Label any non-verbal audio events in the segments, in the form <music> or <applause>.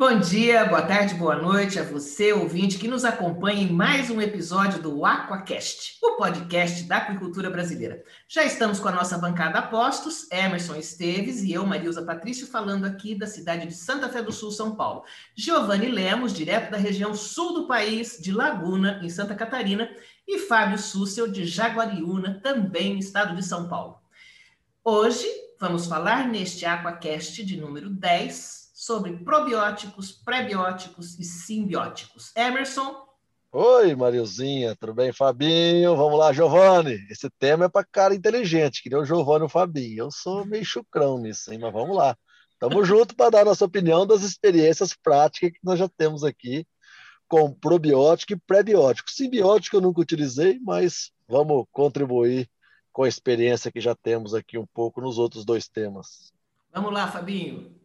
Bom dia, boa tarde, boa noite a você, ouvinte, que nos acompanha em mais um episódio do Aquacast, o podcast da aquicultura brasileira. Já estamos com a nossa bancada a postos, Emerson Esteves e eu, Marilza Patrício, falando aqui da cidade de Santa Fé do Sul, São Paulo. Giovanni Lemos, direto da região sul do país, de Laguna, em Santa Catarina, e Fábio Sussel, de Jaguariúna, também no estado de São Paulo. Hoje vamos falar neste Aquacast de número 10 sobre probióticos, prebióticos e simbióticos. Emerson? Oi, Marilzinha, tudo bem, Fabinho? Vamos lá, Giovanni. Esse tema é para cara inteligente, que nem o Giovanni e o Fabinho. Eu sou meio chucrão nisso, hein? mas vamos lá. Tamo <laughs> junto para dar nossa opinião das experiências práticas que nós já temos aqui com probiótico e prebiótico. Simbiótico eu nunca utilizei, mas vamos contribuir com a experiência que já temos aqui um pouco nos outros dois temas. Vamos lá, Fabinho.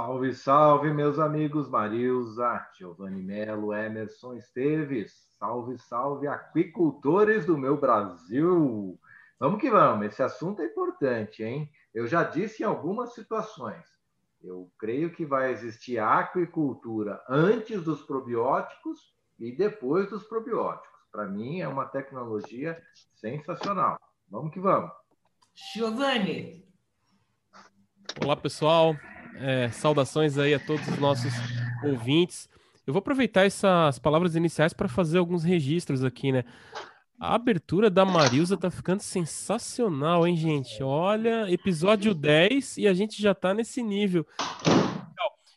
Salve, salve, meus amigos Marilza, Giovanni Melo, Emerson Esteves. Salve, salve, aquicultores do meu Brasil. Vamos que vamos, esse assunto é importante, hein? Eu já disse em algumas situações. Eu creio que vai existir aquicultura antes dos probióticos e depois dos probióticos. Para mim, é uma tecnologia sensacional. Vamos que vamos. Giovanni. Olá, pessoal. É, saudações aí a todos os nossos ouvintes. Eu vou aproveitar essas palavras iniciais para fazer alguns registros aqui, né? A abertura da Marilza tá ficando sensacional, hein, gente? Olha, episódio 10 e a gente já tá nesse nível.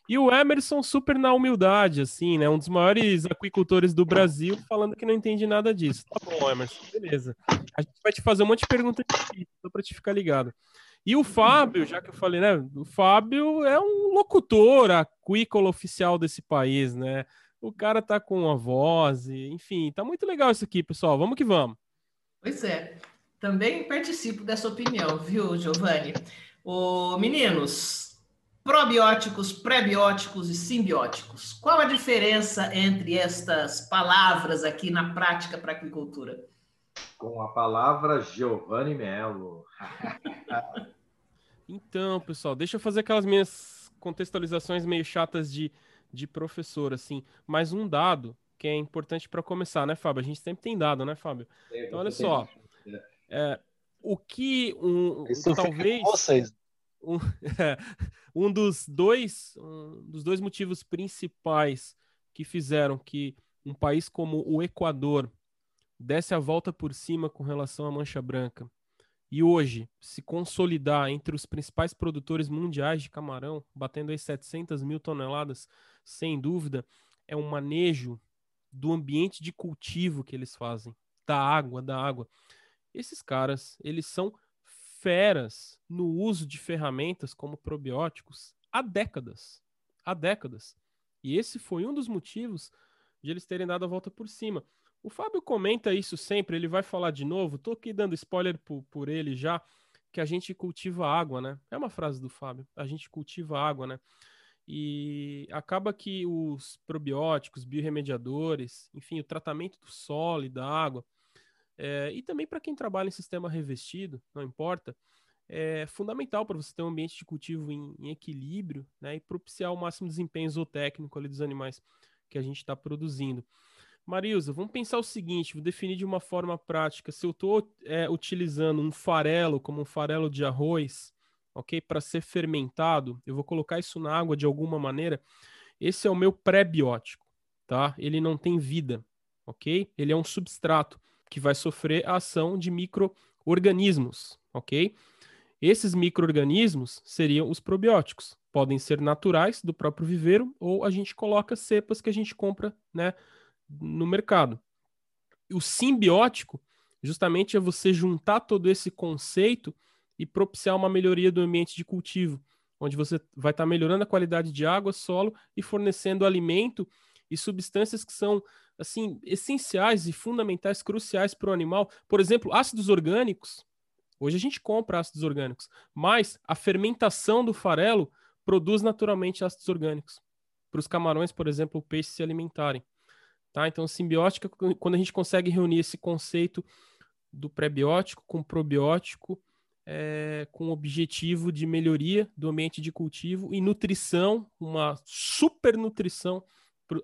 E o Emerson super na humildade, assim, né? Um dos maiores aquicultores do Brasil, falando que não entende nada disso. Tá bom, Emerson, beleza. A gente vai te fazer um monte de perguntas só para te ficar ligado. E o Fábio, já que eu falei, né? O Fábio é um locutor aquícola oficial desse país, né? O cara tá com a voz, e, enfim, tá muito legal isso aqui, pessoal. Vamos que vamos. Pois é. Também participo dessa opinião, viu, Giovanni? O, meninos, probióticos, prebióticos e simbióticos. Qual a diferença entre estas palavras aqui na prática para a aquicultura? Com a palavra Giovanni Melo. <laughs> Então, pessoal, deixa eu fazer aquelas minhas contextualizações meio chatas de, de professor, assim. Mais um dado que é importante para começar, né, Fábio? A gente sempre tem dado, né, Fábio? Então, olha só. É, o que um, Isso talvez vocês. Um, é, <laughs> um dos dois um dos dois motivos principais que fizeram que um país como o Equador desse a volta por cima com relação à mancha branca e hoje se consolidar entre os principais produtores mundiais de camarão, batendo aí 700 mil toneladas, sem dúvida, é um manejo do ambiente de cultivo que eles fazem, da água, da água. Esses caras, eles são feras no uso de ferramentas como probióticos há décadas, há décadas. E esse foi um dos motivos de eles terem dado a volta por cima. O Fábio comenta isso sempre, ele vai falar de novo. Tô aqui dando spoiler por, por ele já, que a gente cultiva água, né? É uma frase do Fábio. A gente cultiva água, né? E acaba que os probióticos, biorremediadores, enfim, o tratamento do solo e da água, é, e também para quem trabalha em sistema revestido, não importa, é fundamental para você ter um ambiente de cultivo em, em, equilíbrio né, e propiciar o máximo desempenho zootécnico ali dos animais que a gente está produzindo. Marilza, vamos pensar o seguinte, vou definir de uma forma prática. Se eu estou é, utilizando um farelo como um farelo de arroz, ok, para ser fermentado, eu vou colocar isso na água de alguma maneira. Esse é o meu pré-biótico, tá? Ele não tem vida, ok? Ele é um substrato que vai sofrer a ação de micro-organismos, ok? Esses micro-organismos seriam os probióticos. Podem ser naturais do próprio viveiro ou a gente coloca cepas que a gente compra, né? No mercado. O simbiótico, justamente, é você juntar todo esse conceito e propiciar uma melhoria do ambiente de cultivo, onde você vai estar tá melhorando a qualidade de água, solo e fornecendo alimento e substâncias que são assim essenciais e fundamentais, cruciais para o animal. Por exemplo, ácidos orgânicos. Hoje a gente compra ácidos orgânicos, mas a fermentação do farelo produz naturalmente ácidos orgânicos. Para os camarões, por exemplo, o peixe se alimentarem. Tá? Então, simbiótica, quando a gente consegue reunir esse conceito do pré-biótico com probiótico é, com o objetivo de melhoria do ambiente de cultivo e nutrição, uma super nutrição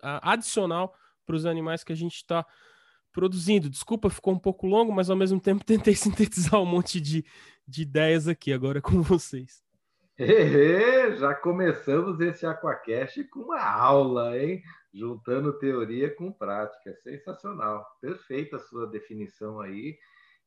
adicional para os animais que a gente está produzindo. Desculpa, ficou um pouco longo, mas ao mesmo tempo <laughs> tentei sintetizar um monte de, de ideias aqui agora com vocês. Já começamos esse Aquacast com uma aula, hein? Juntando teoria com prática. Sensacional. Perfeita a sua definição aí,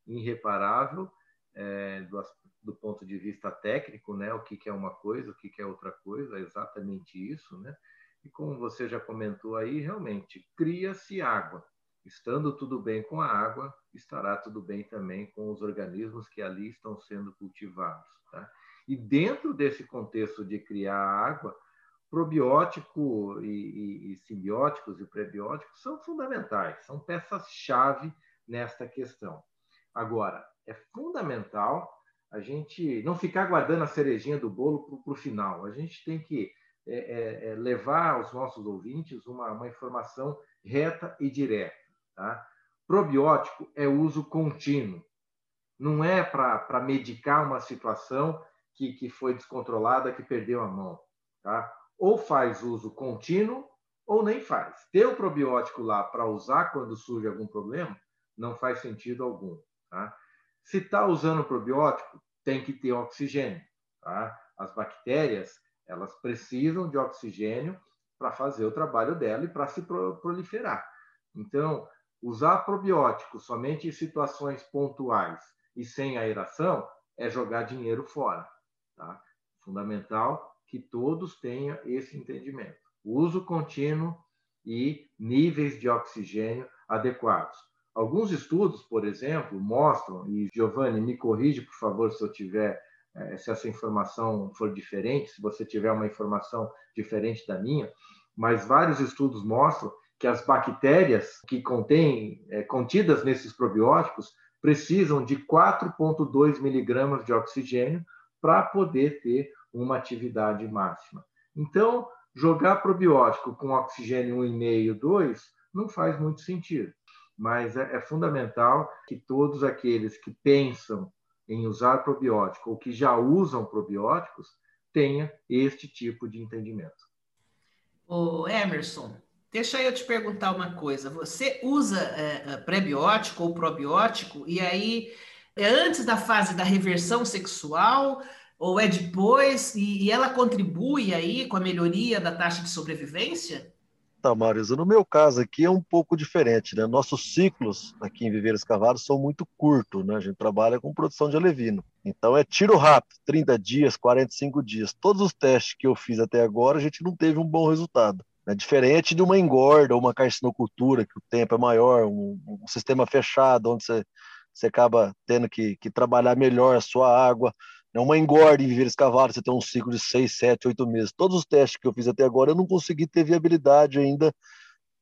irreparável é, do, do, ponto de vista técnico, né? O que, que é uma coisa, o que, que é outra coisa, é exatamente isso, né? E como você já comentou aí, realmente, cria-se água. Estando tudo bem com a água, estará tudo bem também com os organismos que ali estão sendo cultivados. Tá? E dentro desse contexto de criar água, probiótico e, e, e simbióticos e prebióticos são fundamentais, são peças-chave nesta questão. Agora, é fundamental a gente não ficar guardando a cerejinha do bolo para o final. A gente tem que é, é, é, levar aos nossos ouvintes uma, uma informação reta e direta. Tá? Probiótico é uso contínuo. Não é para medicar uma situação que, que foi descontrolada, que perdeu a mão. Tá? Ou faz uso contínuo ou nem faz. Ter o probiótico lá para usar quando surge algum problema não faz sentido algum. Tá? Se está usando probiótico, tem que ter oxigênio. Tá? As bactérias elas precisam de oxigênio para fazer o trabalho dela e para se proliferar. Então, usar probiótico somente em situações pontuais e sem aeração é jogar dinheiro fora. Tá? Fundamental que todos tenham esse entendimento. Uso contínuo e níveis de oxigênio adequados. Alguns estudos, por exemplo, mostram, e Giovanni, me corrige, por favor, se eu tiver, eh, se essa informação for diferente, se você tiver uma informação diferente da minha, mas vários estudos mostram que as bactérias que contêm, é, contidas nesses probióticos precisam de 4,2 miligramas de oxigênio para poder ter uma atividade máxima. Então, jogar probiótico com oxigênio 1,5, 2 não faz muito sentido mas é, é fundamental que todos aqueles que pensam em usar probiótico ou que já usam probióticos tenha este tipo de entendimento. O Emerson, deixa eu te perguntar uma coisa. Você usa é, é, prebiótico ou probiótico e aí é antes da fase da reversão sexual ou é depois e, e ela contribui aí com a melhoria da taxa de sobrevivência? Tá, Marisa, no meu caso aqui é um pouco diferente, né? Nossos ciclos aqui em Viveiros Cavalos são muito curtos, né? A gente trabalha com produção de alevino. Então é tiro rápido, 30 dias, 45 dias. Todos os testes que eu fiz até agora, a gente não teve um bom resultado. É diferente de uma engorda ou uma carcinocultura, que o tempo é maior, um, um sistema fechado, onde você, você acaba tendo que, que trabalhar melhor a sua água. É uma engorda em viver cavalos, você tem um ciclo de seis, sete, oito meses. Todos os testes que eu fiz até agora, eu não consegui ter viabilidade ainda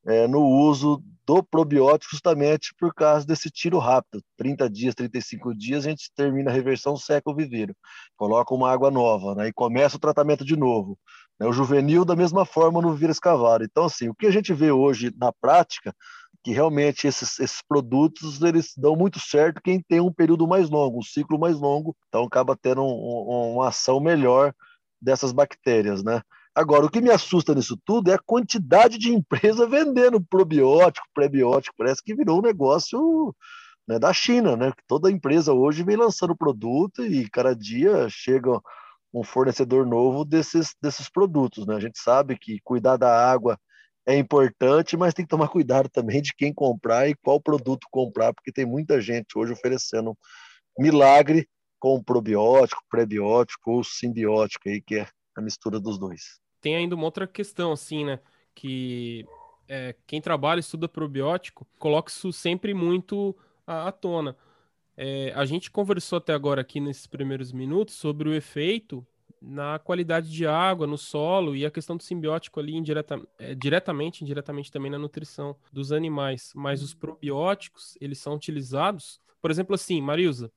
é, no uso do probiótico, justamente por causa desse tiro rápido. 30 dias, 35 dias, a gente termina a reversão, seca o viveiro, coloca uma água nova, né, e começa o tratamento de novo. Né, o juvenil, da mesma forma, no viver escavado. Então, assim, o que a gente vê hoje na prática que realmente esses, esses produtos eles dão muito certo quem tem um período mais longo, um ciclo mais longo, então acaba tendo um, um, uma ação melhor dessas bactérias, né? Agora, o que me assusta nisso tudo é a quantidade de empresa vendendo probiótico, prebiótico, parece que virou um negócio né, da China, né? Toda empresa hoje vem lançando produto e cada dia chega um fornecedor novo desses, desses produtos, né? A gente sabe que cuidar da água é importante, mas tem que tomar cuidado também de quem comprar e qual produto comprar, porque tem muita gente hoje oferecendo milagre com probiótico, prebiótico ou simbiótico aí, que é a mistura dos dois. Tem ainda uma outra questão, assim, né? Que é, quem trabalha estuda probiótico coloca isso sempre muito à, à tona. É, a gente conversou até agora aqui nesses primeiros minutos sobre o efeito na qualidade de água, no solo e a questão do simbiótico ali indireta, é, diretamente, indiretamente também na nutrição dos animais. Mas os probióticos, eles são utilizados, por exemplo, assim, Marilza,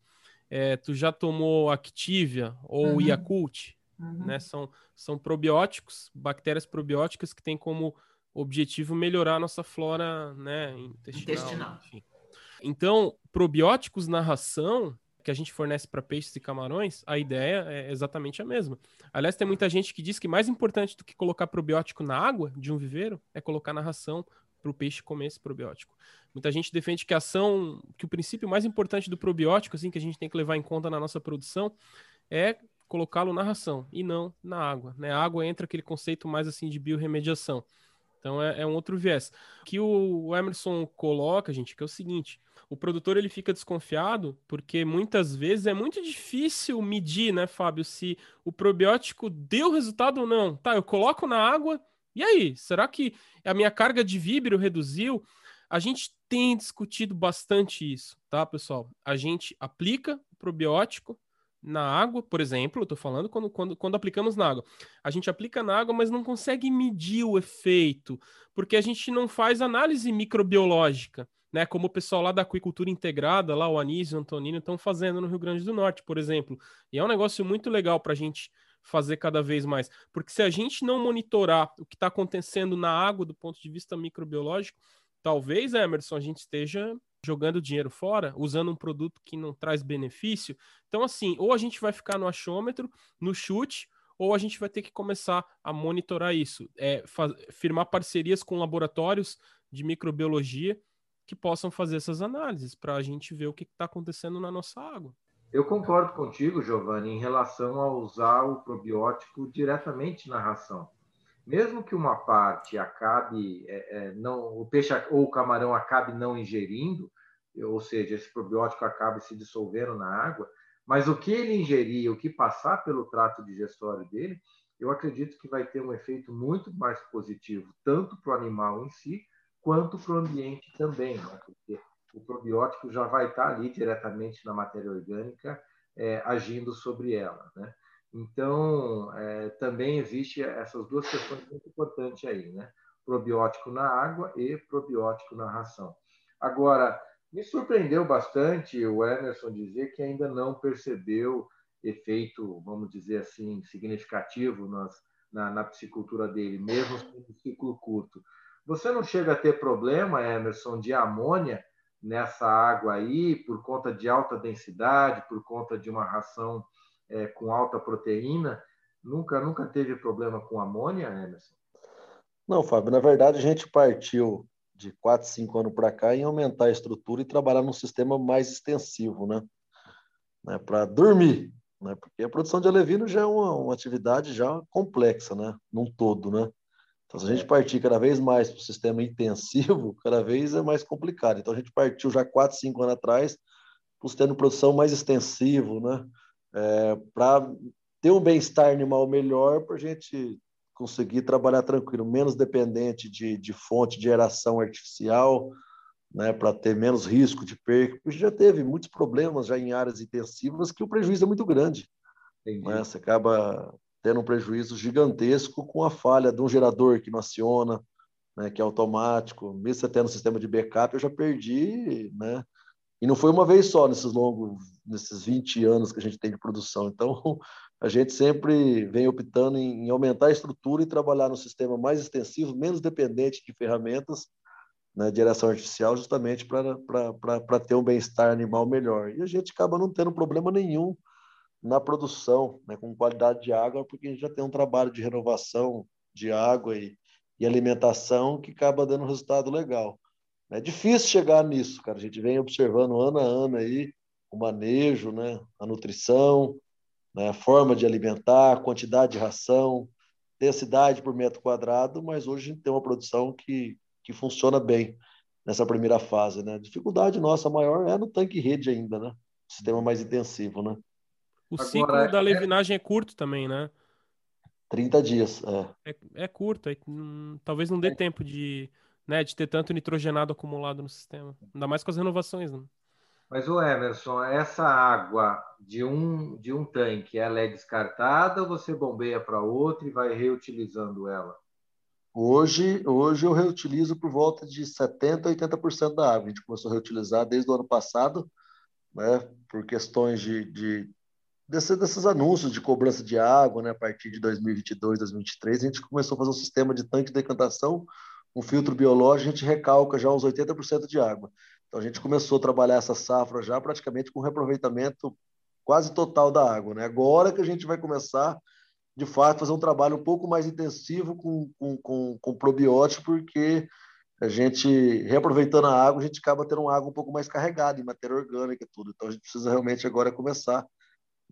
é, tu já tomou Activia ou uhum. Yakult, uhum. né? São, são probióticos, bactérias probióticas que têm como objetivo melhorar a nossa flora né, intestinal. intestinal. Então, probióticos na ração que a gente fornece para peixes e camarões, a ideia é exatamente a mesma. Aliás, tem muita gente que diz que mais importante do que colocar probiótico na água de um viveiro é colocar na ração para o peixe comer esse probiótico. Muita gente defende que a ação, que o princípio mais importante do probiótico, assim, que a gente tem que levar em conta na nossa produção, é colocá-lo na ração e não na água. Né? A água entra aquele conceito mais assim de biorremediação. Então é, é um outro viés. Que o Emerson coloca, gente, que é o seguinte: o produtor ele fica desconfiado porque muitas vezes é muito difícil medir, né, Fábio, se o probiótico deu resultado ou não. Tá, eu coloco na água, e aí? Será que a minha carga de víbrio reduziu? A gente tem discutido bastante isso, tá, pessoal? A gente aplica o probiótico, na água, por exemplo, eu tô falando quando, quando, quando aplicamos na água. A gente aplica na água, mas não consegue medir o efeito, porque a gente não faz análise microbiológica, né? Como o pessoal lá da aquicultura integrada, lá o Anísio e o Antonino, estão fazendo no Rio Grande do Norte, por exemplo. E é um negócio muito legal para a gente fazer cada vez mais. Porque se a gente não monitorar o que está acontecendo na água do ponto de vista microbiológico, talvez, Emerson, a gente esteja jogando dinheiro fora, usando um produto que não traz benefício. Então, assim, ou a gente vai ficar no achômetro, no chute, ou a gente vai ter que começar a monitorar isso, é, firmar parcerias com laboratórios de microbiologia que possam fazer essas análises para a gente ver o que está acontecendo na nossa água. Eu concordo contigo, Giovanni, em relação a usar o probiótico diretamente na ração. Mesmo que uma parte acabe é, é, não, o peixe ou o camarão acabe não ingerindo, ou seja, esse probiótico acabe se dissolvendo na água, mas o que ele ingerir, o que passar pelo trato digestório dele, eu acredito que vai ter um efeito muito mais positivo, tanto para o animal em si, quanto para o ambiente também, né? porque o probiótico já vai estar ali diretamente na matéria orgânica, é, agindo sobre ela. Né? Então, é, também existe essas duas questões muito importantes aí, né? Probiótico na água e probiótico na ração. Agora, me surpreendeu bastante o Emerson dizer que ainda não percebeu efeito, vamos dizer assim, significativo nas, na, na piscicultura dele, mesmo com um ciclo curto. Você não chega a ter problema, Emerson, de amônia nessa água aí, por conta de alta densidade, por conta de uma ração é, com alta proteína? Nunca, nunca teve problema com amônia, Emerson? Não, Fábio, na verdade a gente partiu de 4, 5 anos para cá em aumentar a estrutura e trabalhar num sistema mais extensivo, né? né? Para dormir, né? Porque a produção de alevino já é uma, uma, atividade já complexa, né? Num todo, né? Então, se a gente é. partir cada vez mais para o sistema intensivo, <laughs> cada vez é mais complicado. Então, a gente partiu já 4, 5 anos atrás para o sistema de produção mais extensivo, né? É, para ter um bem-estar animal melhor, para a gente conseguir trabalhar tranquilo, menos dependente de, de fonte de geração artificial, né, para ter menos risco de perca. A gente já teve muitos problemas já em áreas intensivas que o prejuízo é muito grande. Né? Você acaba tendo um prejuízo gigantesco com a falha de um gerador que não aciona, né, que é automático. Mesmo você tendo um sistema de backup, eu já perdi, né? E não foi uma vez só nesses longos, nesses 20 anos que a gente tem de produção. Então, a gente sempre vem optando em, aumentar a estrutura e trabalhar no sistema mais extensivo, menos dependente de ferramentas né, de geração artificial, justamente para ter um bem-estar animal melhor. E a gente acaba não tendo problema nenhum na produção, né, com qualidade de água, porque a gente já tem um trabalho de renovação de água e, e alimentação que acaba dando resultado legal. É difícil chegar nisso, cara. A gente vem observando ano a ano aí o manejo, né, a nutrição, né, a forma de alimentar, quantidade de ração, densidade por metro quadrado, mas hoje a gente tem uma produção que, que funciona bem nessa primeira fase. Né? A dificuldade nossa maior é no tanque rede ainda, né? Sistema mais intensivo, né? O Agora, ciclo da é levinagem é... é curto também, né? 30 dias, é. É, é curto, é, hum, talvez não dê é. tempo de, né, de ter tanto nitrogenado acumulado no sistema. Ainda mais com as renovações, né? Mas o Emerson, essa água de um de um tanque, ela é descartada ou você bombeia para outro e vai reutilizando ela? Hoje, hoje eu reutilizo por volta de 70 a 80% da água. A gente começou a reutilizar desde o ano passado, né, por questões de, de desse, desses anúncios de cobrança de água, né, a partir de 2022, 2023, a gente começou a fazer um sistema de tanque de decantação, um filtro biológico, a gente recalca já uns 80% de água. Então a gente começou a trabalhar essa safra já praticamente com reaproveitamento quase total da água. Né? Agora que a gente vai começar, de fato, fazer um trabalho um pouco mais intensivo com, com, com, com probiótico, porque a gente, reaproveitando a água, a gente acaba tendo uma água um pouco mais carregada em matéria orgânica e tudo. Então a gente precisa realmente agora começar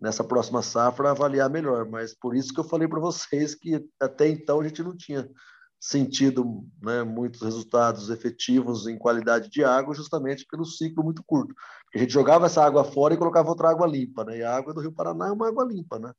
nessa próxima safra avaliar melhor. Mas por isso que eu falei para vocês que até então a gente não tinha sentido né, muitos resultados efetivos em qualidade de água, justamente pelo ciclo muito curto. A gente jogava essa água fora e colocava outra água limpa, né? E a água do Rio Paraná é uma água limpa, né?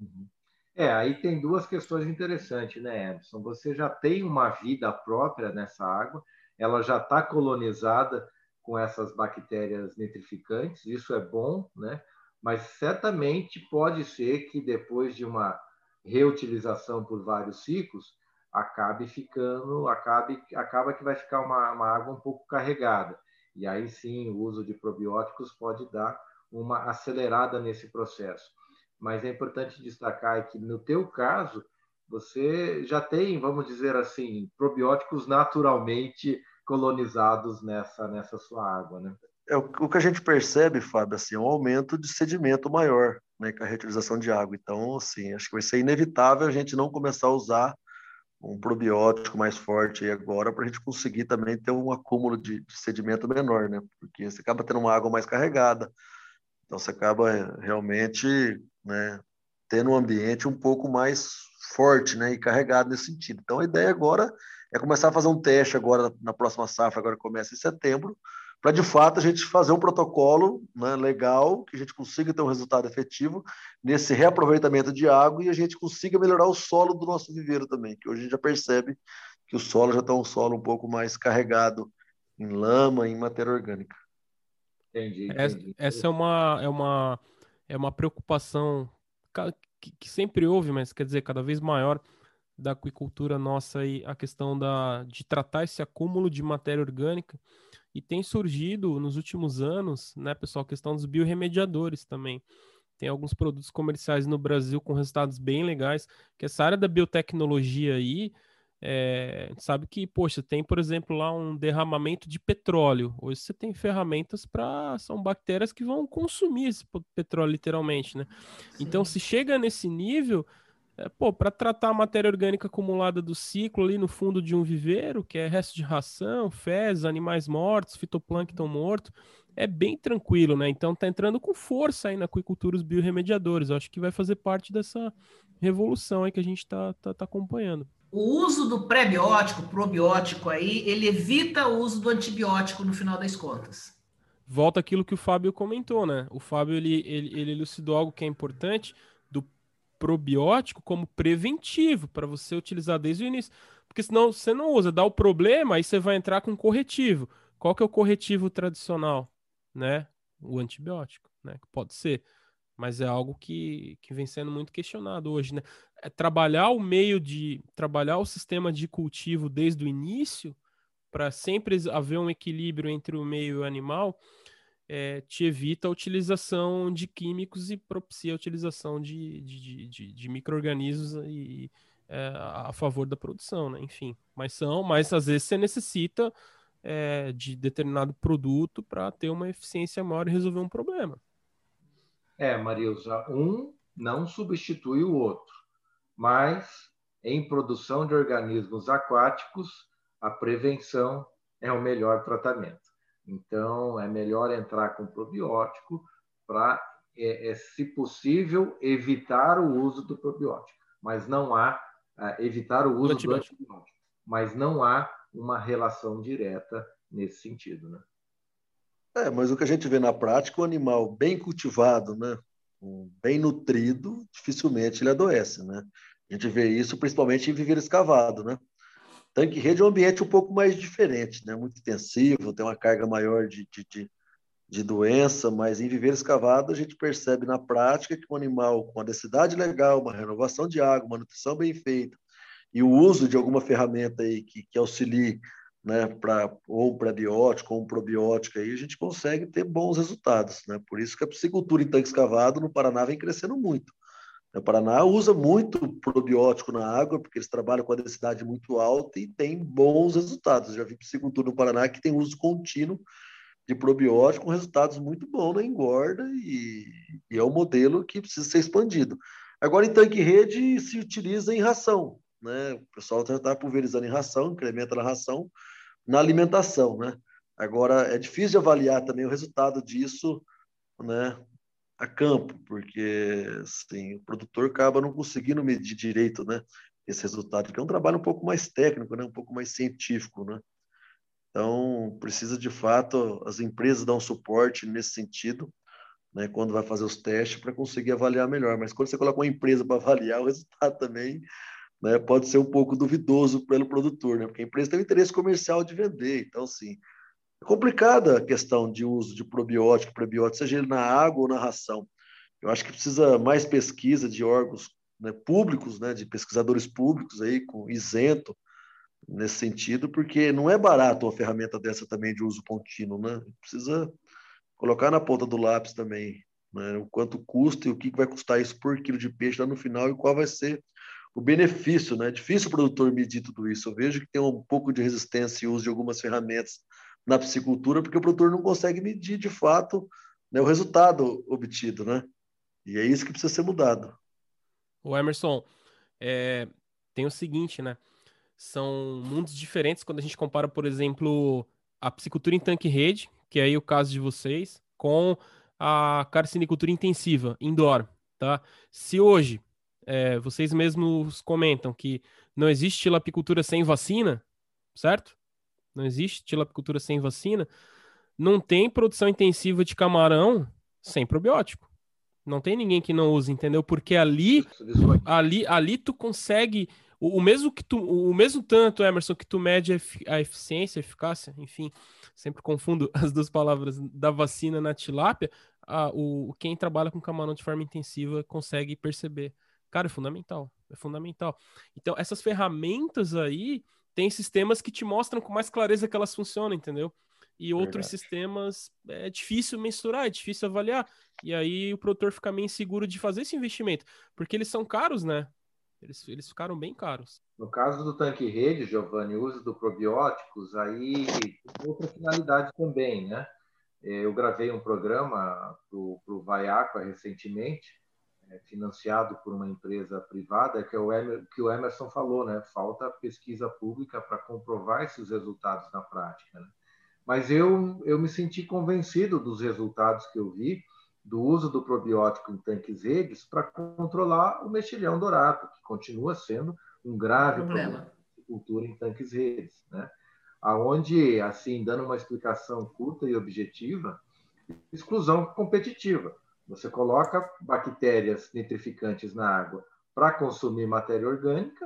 Uhum. É, aí tem duas questões interessantes, né, Emerson? Você já tem uma vida própria nessa água, ela já está colonizada com essas bactérias nitrificantes, isso é bom, né? Mas certamente pode ser que depois de uma reutilização por vários ciclos, acabe ficando, acabe, acaba que vai ficar uma, uma água um pouco carregada. E aí sim, o uso de probióticos pode dar uma acelerada nesse processo. Mas é importante destacar que no teu caso, você já tem, vamos dizer assim, probióticos naturalmente colonizados nessa nessa sua água, né? É, o que a gente percebe, Fábio, assim, é um aumento de sedimento maior, né, com a reutilização de água. Então, assim, acho que vai ser inevitável a gente não começar a usar um probiótico mais forte aí agora para a gente conseguir também ter um acúmulo de, de, sedimento menor, né? Porque você acaba tendo uma água mais carregada, então você acaba realmente, né, tendo um ambiente um pouco mais forte, né, e carregado nesse sentido. Então a ideia agora é começar a fazer um teste agora na próxima safra, agora começa em setembro, para de fato a gente fazer um protocolo né, legal, que a gente consiga ter um resultado efetivo nesse reaproveitamento de água e a gente consiga melhorar o solo do nosso viveiro também, que hoje a gente já percebe que o solo já está um solo um pouco mais carregado em lama, em matéria orgânica. Entendi, entendi. Essa, essa, é uma é uma é uma preocupação que, que sempre houve, mas quer dizer cada vez maior da aquicultura nossa e a questão da de tratar esse acúmulo de matéria orgânica e tem surgido nos últimos anos, né, pessoal, a questão dos biorremediadores também. Tem alguns produtos comerciais no Brasil com resultados bem legais, que essa área da biotecnologia aí, é, sabe que, poxa, tem, por exemplo, lá um derramamento de petróleo. Hoje você tem ferramentas para. São bactérias que vão consumir esse petróleo, literalmente, né? Sim. Então, se chega nesse nível, é, pô, para tratar a matéria orgânica acumulada do ciclo ali no fundo de um viveiro, que é resto de ração, fezes, animais mortos, fitoplâncton morto, é bem tranquilo, né? Então tá entrando com força aí na aquicultura os biorremediadores. Eu acho que vai fazer parte dessa revolução aí que a gente tá, tá, tá acompanhando. O uso do pré-biótico, probiótico aí, ele evita o uso do antibiótico no final das contas. Volta aquilo que o Fábio comentou, né? O Fábio ele, ele, ele elucidou algo que é importante probiótico como preventivo para você utilizar desde o início. Porque senão você não usa, dá o problema, aí você vai entrar com corretivo. Qual que é o corretivo tradicional? Né? O antibiótico, né? Pode ser. Mas é algo que, que vem sendo muito questionado hoje, né? É trabalhar o meio de. trabalhar o sistema de cultivo desde o início, para sempre haver um equilíbrio entre o meio e o animal é, te evita a utilização de químicos e propicia a utilização de, de, de, de micro-organismos e, é, a favor da produção, né? Enfim, mas são, mas às vezes você necessita é, de determinado produto para ter uma eficiência maior e resolver um problema. É, Marilza, um não substitui o outro, mas em produção de organismos aquáticos, a prevenção é o melhor tratamento. Então, é melhor entrar com probiótico para, é, é, se possível, evitar o uso do probiótico. Mas não há, é, evitar o uso do antibiótico. Mas não há uma relação direta nesse sentido, né? É, mas o que a gente vê na prática, o animal bem cultivado, né, bem nutrido, dificilmente ele adoece, né? A gente vê isso principalmente em viveiro escavado, né? Tanque rede é um ambiente um pouco mais diferente, né? muito intensivo, tem uma carga maior de, de, de, de doença, mas em viver escavado a gente percebe na prática que um animal com uma densidade legal, uma renovação de água, uma nutrição bem feita e o uso de alguma ferramenta aí que, que auxilie né, para ou um prebiótico ou um probiótico aí, a gente consegue ter bons resultados, né? Por isso que a piscicultura em tanque escavado no Paraná vem crescendo muito. O Paraná usa muito probiótico na água, porque eles trabalham com a densidade muito alta e tem bons resultados. Já vi piscicultura no Paraná que tem uso contínuo de probiótico com resultados muito bons na engorda e, e é um modelo que precisa ser expandido. Agora, em tanque rede, se utiliza em ração. Né? O pessoal está pulverizando em ração, incrementa na ração, na alimentação. Né? Agora, é difícil de avaliar também o resultado disso né, a campo, porque assim, o produtor acaba não conseguindo medir direito né, esse resultado, porque é um trabalho um pouco mais técnico, né, um pouco mais científico. Né? Então, precisa de fato as empresas dar um suporte nesse sentido, né, quando vai fazer os testes, para conseguir avaliar melhor. Mas quando você coloca uma empresa para avaliar, o <laughs> resultado também né, pode ser um pouco duvidoso pelo produtor, né, porque a empresa tem um interesse comercial de vender. Então, sim, é complicada a questão de uso de probiótico, probiótico, seja ele na água ou na ração. Eu acho que precisa mais pesquisa de órgãos né, públicos, né, de pesquisadores públicos aí com isento nesse sentido, porque não é barato uma ferramenta dessa também de uso contínuo, né? Precisa colocar na ponta do lápis também, né? O quanto custa e o que vai custar isso por quilo de peixe lá no final e qual vai ser o benefício, né? É difícil o produtor medir tudo isso. Eu vejo que tem um pouco de resistência e uso de algumas ferramentas na piscicultura, porque o produtor não consegue medir de fato né, o resultado obtido, né? E é isso que precisa ser mudado. O Emerson, é, tem o seguinte, né? São mundos diferentes quando a gente compara, por exemplo, a piscicultura em tanque-rede, que é aí o caso de vocês, com a carcinicultura intensiva, indoor, tá? Se hoje é, vocês mesmos comentam que não existe tilapicultura sem vacina, certo? Não existe tilapicultura sem vacina. Não tem produção intensiva de camarão sem probiótico. Não tem ninguém que não use, entendeu? Porque ali, ali, ali tu consegue o, o, mesmo que tu, o mesmo tanto, Emerson, que tu mede a eficiência, a eficácia, enfim, sempre confundo <laughs> as duas palavras da vacina na tilápia, a, o, quem trabalha com camarão de forma intensiva consegue perceber. Cara, é fundamental, é fundamental. Então, essas ferramentas aí tem sistemas que te mostram com mais clareza que elas funcionam, entendeu? E outros Verdade. sistemas é difícil mensurar, é difícil avaliar. E aí o produtor fica meio inseguro de fazer esse investimento, porque eles são caros, né? Eles, eles ficaram bem caros. No caso do tanque rede, Giovanni, o uso do probióticos, aí tem outra finalidade também, né? É, eu gravei um programa para o Vaiaca recentemente, financiado por uma empresa privada, que, é o Emer, que o Emerson falou, né? Falta pesquisa pública para comprovar esses resultados na prática. Né? Mas eu, eu me senti convencido dos resultados que eu vi, do uso do probiótico em tanques redes para controlar o mexilhão dourado, que continua sendo um grave problema, problema de cultura em tanques redes, né? Aonde, assim, dando uma explicação curta e objetiva, exclusão competitiva. Você coloca bactérias nitrificantes na água para consumir matéria orgânica,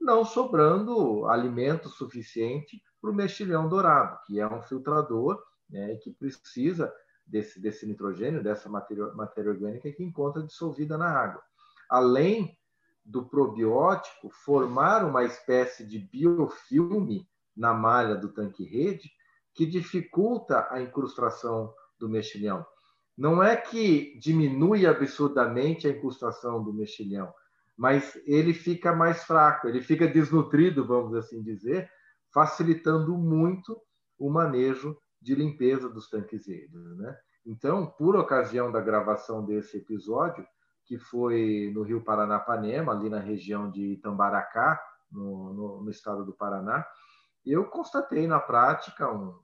não sobrando alimento suficiente para o mexilhão dourado, que é um filtrador né, que precisa desse, desse nitrogênio, dessa matéria, matéria orgânica que encontra dissolvida na água. Além do probiótico formar uma espécie de biofilme na malha do tanque-rede que dificulta a incrustação do mexilhão. Não é que diminui absurdamente a incrustação do mexilhão, mas ele fica mais fraco, ele fica desnutrido, vamos assim dizer, facilitando muito o manejo de limpeza dos tanques. Né? Então, por ocasião da gravação desse episódio, que foi no Rio Paranapanema, ali na região de Itambaracá, no, no, no estado do Paraná, eu constatei na prática um,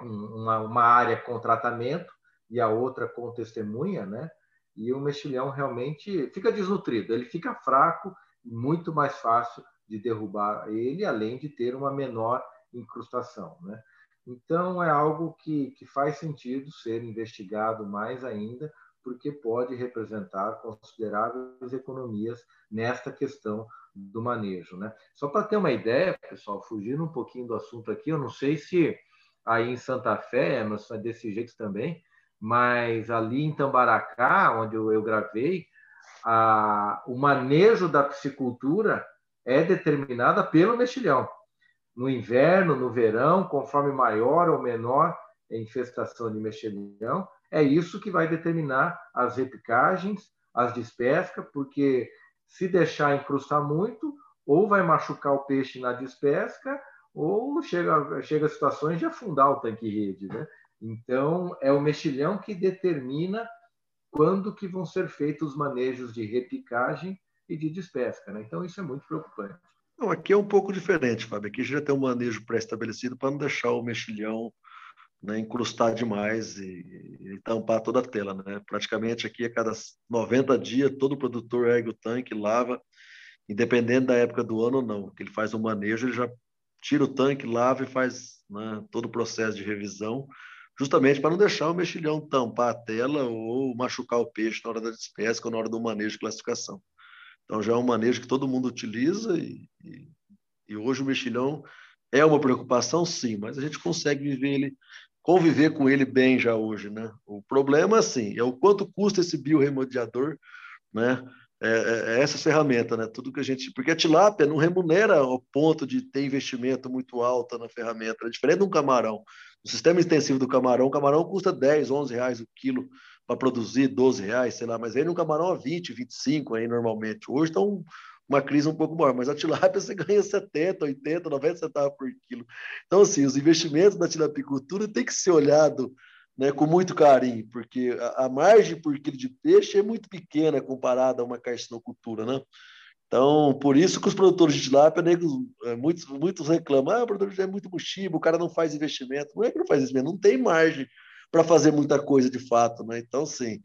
uma, uma, área com tratamento e a outra com testemunha, né? E o mexilhão realmente fica desnutrido, ele fica fraco muito mais fácil de derrubar ele, além de ter uma menor incrustação, né? Então, é algo que, que faz sentido ser investigado mais ainda, porque pode representar consideráveis economias nesta questão do manejo. Né? Só para ter uma ideia, pessoal, fugindo um pouquinho do assunto aqui, eu não sei se aí em Santa Fé, mas desse jeito também, mas ali em Tambaracá, onde eu, gravei, a, o manejo da piscicultura é determinada pelo mexilhão no inverno, no verão, conforme maior ou menor a infestação de mexilhão, é isso que vai determinar as repicagens, as despescas, porque se deixar encrustar muito, ou vai machucar o peixe na despesca, ou chega, chega a situações de afundar o tanque rede. Né? Então, é o mexilhão que determina quando que vão ser feitos os manejos de repicagem e de despesca. Né? Então, isso é muito preocupante. Não, aqui é um pouco diferente, Fábio. Aqui já tem um manejo pré-estabelecido para não deixar o mexilhão né, incrustar demais e, e, tampar toda a tela. Né? Praticamente aqui, a cada 90 dias, todo produtor ergue o tanque, lava, independente da época do ano ou não. Que ele faz um manejo, ele já tira o tanque, lava e faz né, todo o processo de revisão, justamente para não deixar o mexilhão tampar a tela ou machucar o peixe na hora da despesca ou na hora do manejo de classificação. Então já é um manejo que todo mundo utiliza e, e, e hoje o mexilhão é uma preocupação, sim, mas a gente consegue viver ele, conviver com ele bem já hoje, né? O problema, assim, é o quanto custa esse biorremediador, né? É, é, é essa ferramenta, né? Tudo que a gente. Porque a tilápia não remunera ao ponto de ter investimento muito alto na ferramenta. É diferente de um camarão. O sistema intensivo do camarão, o camarão custa 10, 11 reais o quilo para produzir 12 reais, sei lá, mas aí no camarão a 20, 25 aí normalmente. Hoje está um, uma crise um pouco maior, mas a tilápia <laughs> você ganha 70, 80, 90 centavos por quilo. Então, assim, os investimentos na tilapicultura tem que ser olhado né, com muito carinho, porque a, a, margem por quilo de peixe é muito pequena comparada a uma carcinocultura, né? Então, por isso que os produtores de tilápia, né, muitos, muitos reclamam, ah, o produtor é muito mochibo, o cara não faz investimento. Não é que não faz investimento, não tem margem para fazer muita coisa de fato, né? Então, sim,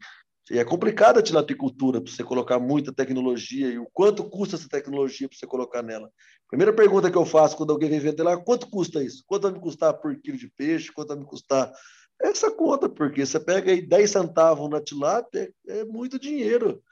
é complicado a tilapicultura para você colocar muita tecnologia e o quanto custa essa tecnologia para você colocar nela. Primeira pergunta que eu faço quando alguém vem vender lá, quanto custa isso? Quanto vai me custar por quilo de peixe? Quanto vai me custar essa conta? Porque você pega aí 10 centavos na tilápia, é muito dinheiro,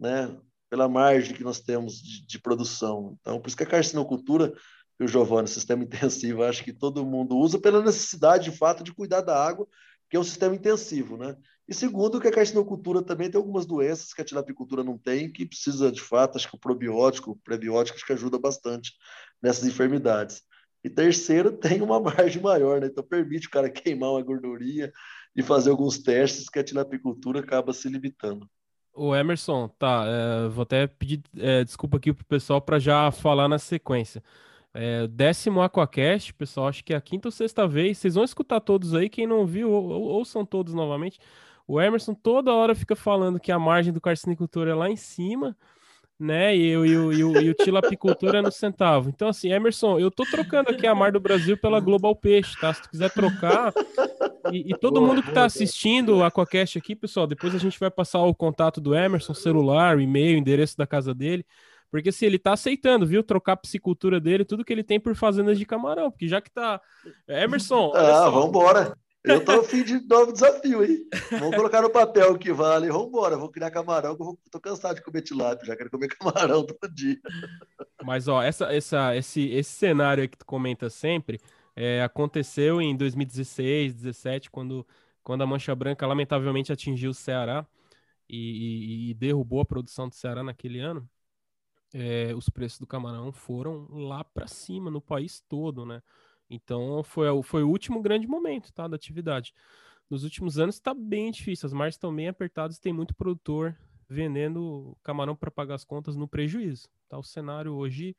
né? Pela margem que nós temos de, de produção. Então, por isso que a carcinocultura o Giovanni, sistema <laughs> intensivo, acho que todo mundo usa pela necessidade, de fato, de cuidar da água que é um sistema intensivo, né? E segundo, que a carcinocultura também tem algumas doenças que a tilapicultura não tem, que precisa, de fato, acho que o probiótico, o prebiótico, acho que ajuda bastante nessas enfermidades. E terceiro, <laughs> tem uma margem maior, né? Então permite o cara <laughs> queimar uma gordurinha e fazer alguns testes que a tilapicultura acaba se limitando. O Emerson, tá, é, vou até pedir é, desculpa aqui pro pessoal para já falar na sequência. É, décimo Aquacast, pessoal, acho que é a quinta ou sexta vez. Vocês vão escutar todos aí. Quem não viu, ou, ouçam todos novamente. O Emerson toda hora fica falando que a margem do carcinicultor é lá em cima, né? E, eu, e, o, e, o, e o tilapicultor é no centavo. Então, assim, Emerson, eu tô trocando aqui a Mar do Brasil pela Global Peixe, tá? Se tu quiser trocar. E, e todo boa, mundo que tá assistindo o Aquacast aqui, pessoal, depois a gente vai passar o contato do Emerson, celular, e-mail, endereço da casa dele. Porque se ele tá aceitando, viu? Trocar a psicultura dele, tudo que ele tem por fazendas de camarão. Porque já que tá. Emerson. Ah, vambora. Eu tô afim de novo desafio, hein? Vamos colocar no papel o que vale. Vambora, vou criar camarão, que eu tô cansado de comer tilápia, já quero comer <laughs> camarão todo dia. Mas, ó, essa, essa, esse, esse cenário que tu comenta sempre é, aconteceu em 2016, 2017, quando, quando a Mancha Branca lamentavelmente atingiu o Ceará e, e, e derrubou a produção do Ceará naquele ano é, os preços do camarão foram lá para cima no país todo, né? Então foi, foi o último grande momento tá, da atividade. Nos últimos anos está bem difícil, as margens estão bem apertadas, tem muito produtor vendendo camarão para pagar as contas no prejuízo. Tá? O cenário hoje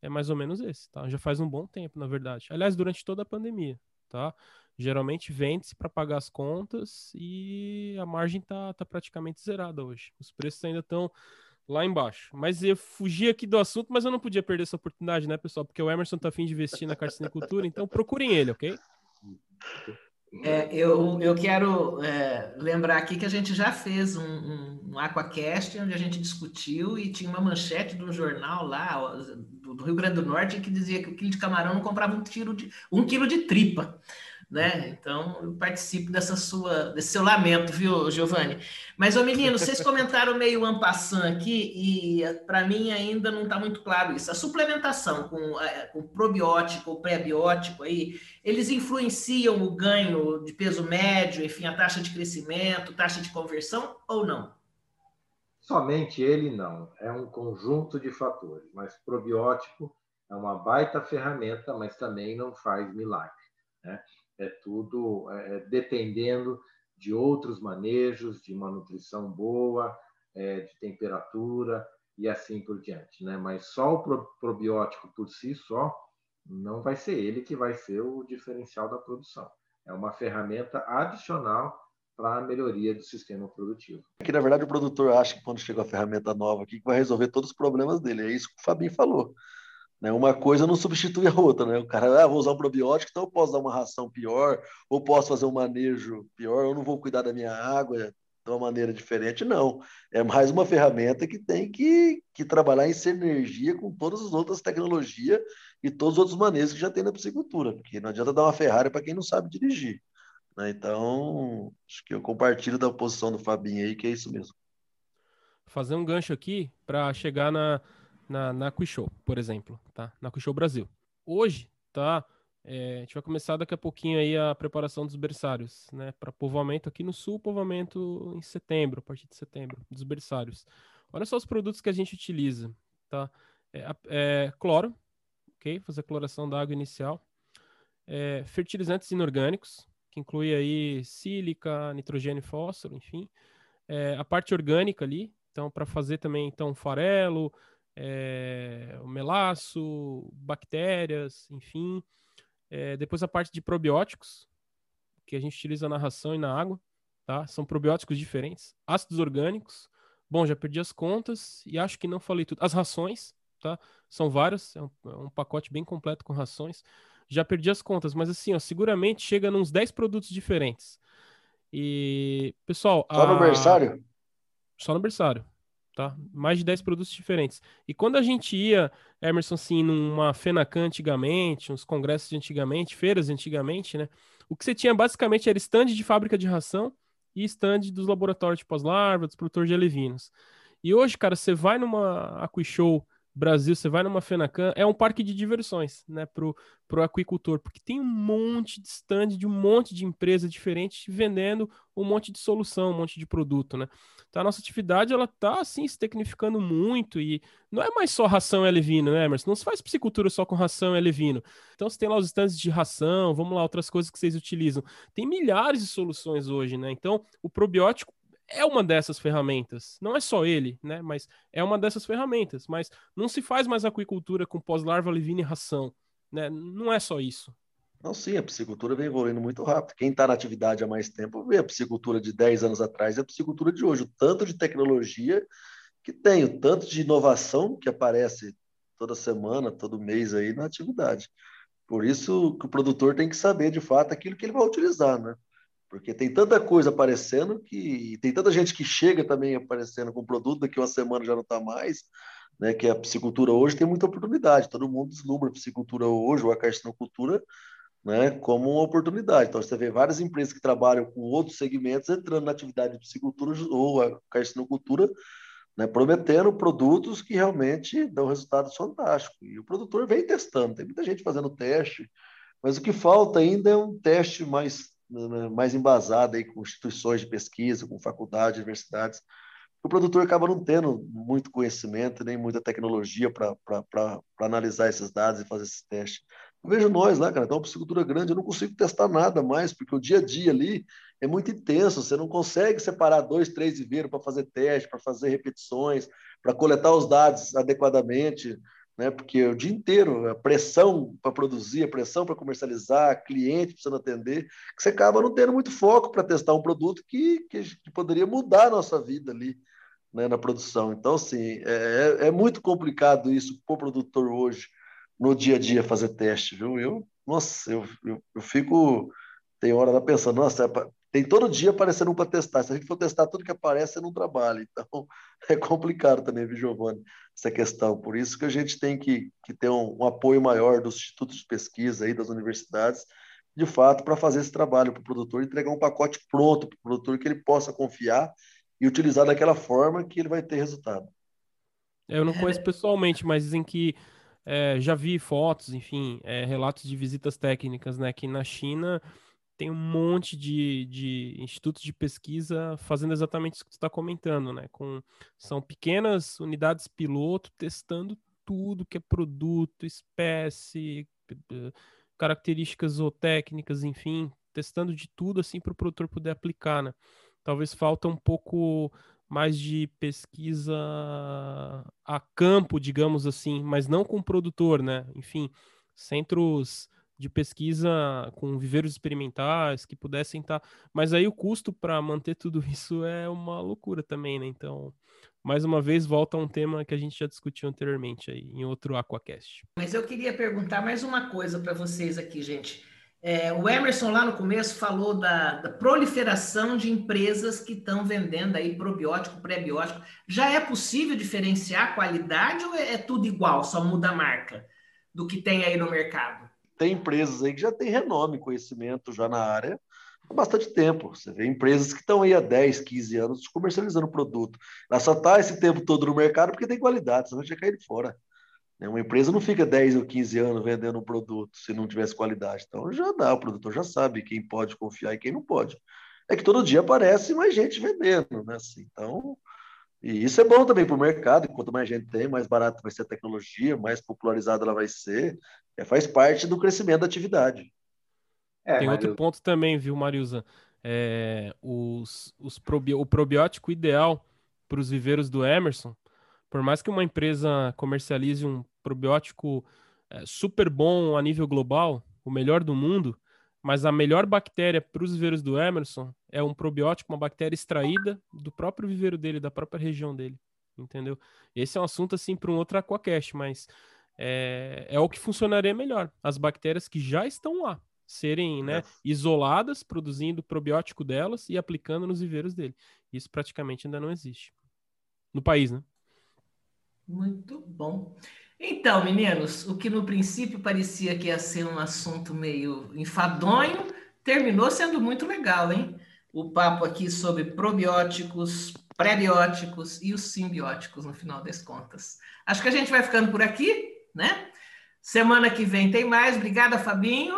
é mais ou menos esse, tá? Já faz um bom tempo, na verdade. Aliás, durante toda a pandemia, tá? Geralmente vende-se para pagar as contas e a margem tá, tá praticamente zerada hoje. Os preços ainda estão lá embaixo. Mas eu fugi aqui do assunto, mas eu não podia perder essa oportunidade, né, pessoal? Porque o Emerson tá afim de investir na carcinicultura, então procurem ele, ok? É, eu, eu quero é, lembrar aqui que a gente já fez um, um, um, Aquacast onde a gente discutiu e tinha uma manchete de um jornal lá do, do Rio Grande do Norte que dizia que o quilo de camarão não comprava um, tiro de, um quilo de tripa né? Então, eu participo dessa sua, desse seu lamento, viu, Giovanni? Mas, ô menino, vocês comentaram meio ampassant aqui e para mim ainda não está muito claro isso. A suplementação com, é, com probiótico ou pré-biótico aí, eles influenciam o ganho de peso médio, enfim, a taxa de crescimento, taxa de conversão ou não? Somente ele não. É um conjunto de fatores, mas probiótico é uma baita ferramenta, mas também não faz milagre. Né? É tudo é, é, dependendo de outros manejos, de uma nutrição boa, é, de temperatura e assim por diante. Né? Mas só o probiótico por si só não vai ser ele que vai ser o diferencial da produção. é uma ferramenta adicional para a melhoria do sistema produtivo. Aqui, na verdade, o produtor acha que quando chega a ferramenta nova aqui, que vai resolver todos os problemas dele. É isso que o Fabinho falou. Né? Uma coisa não substitui a outra. Né? O cara, ah, vou usar um probiótico, então eu posso dar uma ração pior, ou posso fazer um manejo pior, ou não vou cuidar da minha água de uma maneira diferente. Não. É mais uma ferramenta que tem que, que trabalhar em sinergia com todas as outras tecnologias e todos os outros manejos que já tem na piscicultura, porque não adianta dar uma Ferrari para quem não sabe dirigir. Né? Então, acho que eu compartilho da posição do Fabinho aí, que é isso mesmo. Fazer um gancho aqui para chegar na, na, na Quishow, por exemplo, tá? Na Quishow Brasil. Hoje, tá? É, a gente vai começar daqui a pouquinho aí a preparação dos berçários, né? Para povoamento aqui no sul, povoamento em setembro, a partir de setembro, dos berçários. Olha só os produtos que a gente utiliza, tá? É, é, cloro, ok? Fazer a cloração da água inicial. É, fertilizantes inorgânicos, que inclui aí sílica, nitrogênio e fósforo, enfim. É, a parte orgânica ali, então para fazer também então farelo, é, o melaço, bactérias, enfim. É, depois a parte de probióticos, que a gente utiliza na ração e na água, tá? São probióticos diferentes. Ácidos orgânicos. Bom, já perdi as contas e acho que não falei tudo. As rações, tá? São várias, é um, é um pacote bem completo com rações já perdi as contas, mas assim, ó, seguramente chega nos 10 produtos diferentes. E, pessoal. Só a... no berçário? Só no berçário, tá? Mais de 10 produtos diferentes. E quando a gente ia, Emerson, assim, numa FENACAN antigamente, uns congressos de antigamente, feiras de antigamente, né? O que você tinha basicamente era stand de fábrica de ração e stand dos laboratórios de pós-larva, dos produtores de alevinos. E hoje, cara, você vai numa Aquishow Show Brasil, você vai numa Fenacan, é um parque de diversões, né, pro, pro aquicultor, porque tem um monte de stand de um monte de empresa diferente vendendo um monte de solução, um monte de produto, né. Então a nossa atividade, ela tá, assim, se tecnificando muito e não é mais só ração e alevino, né, Emerson? Não se faz piscicultura só com ração e alevino. Então você tem lá os stands de ração, vamos lá, outras coisas que vocês utilizam. Tem milhares de soluções hoje, né. Então o probiótico é uma dessas ferramentas. Não é só ele, né? Mas é uma dessas ferramentas. Mas não se faz mais aquicultura com pós-larva, levina e ração. Né? Não é só isso. Não, sim, a piscicultura vem evoluindo muito rápido. Quem está na atividade há mais tempo vê a piscicultura de 10 anos atrás e a piscicultura de hoje. O tanto de tecnologia que tem, o tanto de inovação que aparece toda semana, todo mês aí na atividade. Por isso que o produtor tem que saber de fato aquilo que ele vai utilizar, né? Porque tem tanta coisa aparecendo que tem tanta gente que chega também aparecendo com produto, daqui uma semana já não está mais, né? Que a piscicultura hoje tem muita oportunidade. Todo mundo deslumbra a piscicultura hoje, ou a carcinocultura, né? Como uma oportunidade. Então você vê várias empresas que trabalham com outros segmentos entrando na atividade de piscicultura ou a carcinocultura, né? Prometendo produtos que realmente dão resultados fantásticos. E o produtor vem testando. Tem muita gente fazendo teste, mas o que falta ainda é um teste mais mais embasada aí com instituições de pesquisa, com faculdades, universidades. O produtor acaba não tendo muito conhecimento, nem muita tecnologia para analisar esses dados e fazer esses testes. Eu vejo nós lá, cara, tem uma piscicultura grande, eu não consigo testar nada mais, porque o dia a dia ali é muito intenso, você não consegue separar dois, três viveiros para fazer teste, para fazer repetições, para coletar os dados adequadamente né? Porque o dia inteiro, a pressão para produzir, a pressão para comercializar, cliente precisando atender, que você acaba não tendo muito foco para testar um produto que, que, que, poderia mudar a nossa vida ali, né, na produção. Então, assim, é, é, é muito complicado isso para o produtor hoje, no dia a dia, fazer teste, viu? Eu, nossa, eu, eu, eu fico, tem hora lá pensando, nossa, é tem todo dia aparecendo um para testar. Se a gente for testar tudo que aparece, você não trabalha. Então, <laughs> é complicado também, viu, Giovanni, essa questão. Por isso que a gente tem que, que ter um, um apoio maior dos institutos de pesquisa aí, das universidades, de fato, para fazer esse trabalho para o produtor, entregar um pacote pronto para o produtor que ele possa confiar e utilizar daquela forma que ele vai ter resultado. Eu não conheço pessoalmente, mas dizem que é, já vi fotos, enfim, é, relatos de visitas técnicas, né, que na China tem um monte de, de institutos de pesquisa fazendo exatamente isso que você está comentando, né? Com, são pequenas unidades piloto testando tudo que é produto, espécie, características zootécnicas, enfim, testando de tudo assim para o produtor poder aplicar, né? Talvez falta um pouco mais de pesquisa a campo, digamos assim, mas não com o produtor, né? Enfim, centros de pesquisa com viveiros experimentais que pudessem estar. Tá... Mas aí o custo para manter tudo <laughs> isso é uma loucura também, né? Então, mais uma vez, volta a um tema que a gente já discutiu anteriormente aí em outro Aquacast. Mas eu queria perguntar mais uma coisa para vocês aqui, gente. É, o Emerson lá no começo falou da, da proliferação de empresas que estão vendendo aí probiótico, pré-biótico. Já é possível diferenciar a qualidade ou é, é tudo igual, só muda a marca do que tem aí no mercado? Tem empresas aí que já têm renome, conhecimento já na área há bastante tempo. Você vê empresas que estão aí há 10, 15 anos comercializando produto. Ela só está esse tempo todo no mercado porque tem qualidade, senão tinha caído fora. Né? Uma empresa não fica 10 ou 15 anos vendendo um produto se não tivesse qualidade. Então já dá, o produtor já sabe quem pode confiar e quem não pode. É que todo dia aparece mais gente vendendo, né? Assim, então, e isso é bom também para o mercado. Quanto mais gente tem, mais barato vai ser a tecnologia, mais popularizada ela vai ser. É, faz parte do crescimento da atividade. É, tem outro ponto também, viu, Marilza? É, os, os probi... O probiótico ideal para os viveiros do Emerson por mais que uma empresa comercialize um probiótico é, super bom a nível global, o melhor do mundo, mas a melhor bactéria para os viveiros do Emerson é um probiótico, uma bactéria extraída do próprio viveiro dele, da própria região dele, entendeu? Esse é um assunto assim para um outro aquacast, mas é, é o que funcionaria melhor. As bactérias que já estão lá serem né, isoladas, produzindo probiótico delas e aplicando nos viveiros dele. Isso praticamente ainda não existe no país, né? Muito bom. Então, meninos, o que no princípio parecia que ia ser um assunto meio enfadonho, terminou sendo muito legal, hein? O papo aqui sobre probióticos, pré-bióticos e os simbióticos, no final das contas. Acho que a gente vai ficando por aqui, né? Semana que vem tem mais. Obrigada, Fabinho.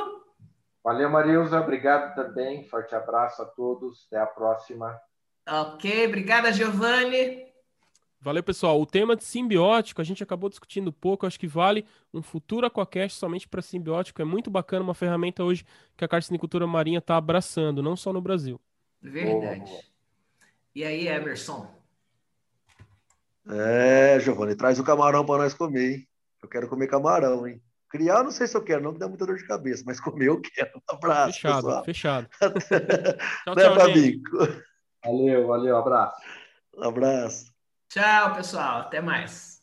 Valeu, Marilza. Obrigado também. Forte abraço a todos. Até a próxima. Ok. Obrigada, Giovanni. Valeu, pessoal. O tema de simbiótico, a gente acabou discutindo pouco, acho que vale um futuro Aquacast somente para simbiótico. É muito bacana, uma ferramenta hoje que a carcinicultura marinha está abraçando, não só no Brasil. Verdade. E aí, Emerson? É, Giovanni, traz o camarão para nós comer, hein? Eu quero comer camarão, hein? Criar, não sei se eu quero, não, que dá muita dor de cabeça, mas comer eu quero. Um abraço. Fechado, pessoal. fechado. <laughs> tchau, né, tchau. Valeu, valeu, abraço. Um abraço. Tchau, pessoal. Até mais.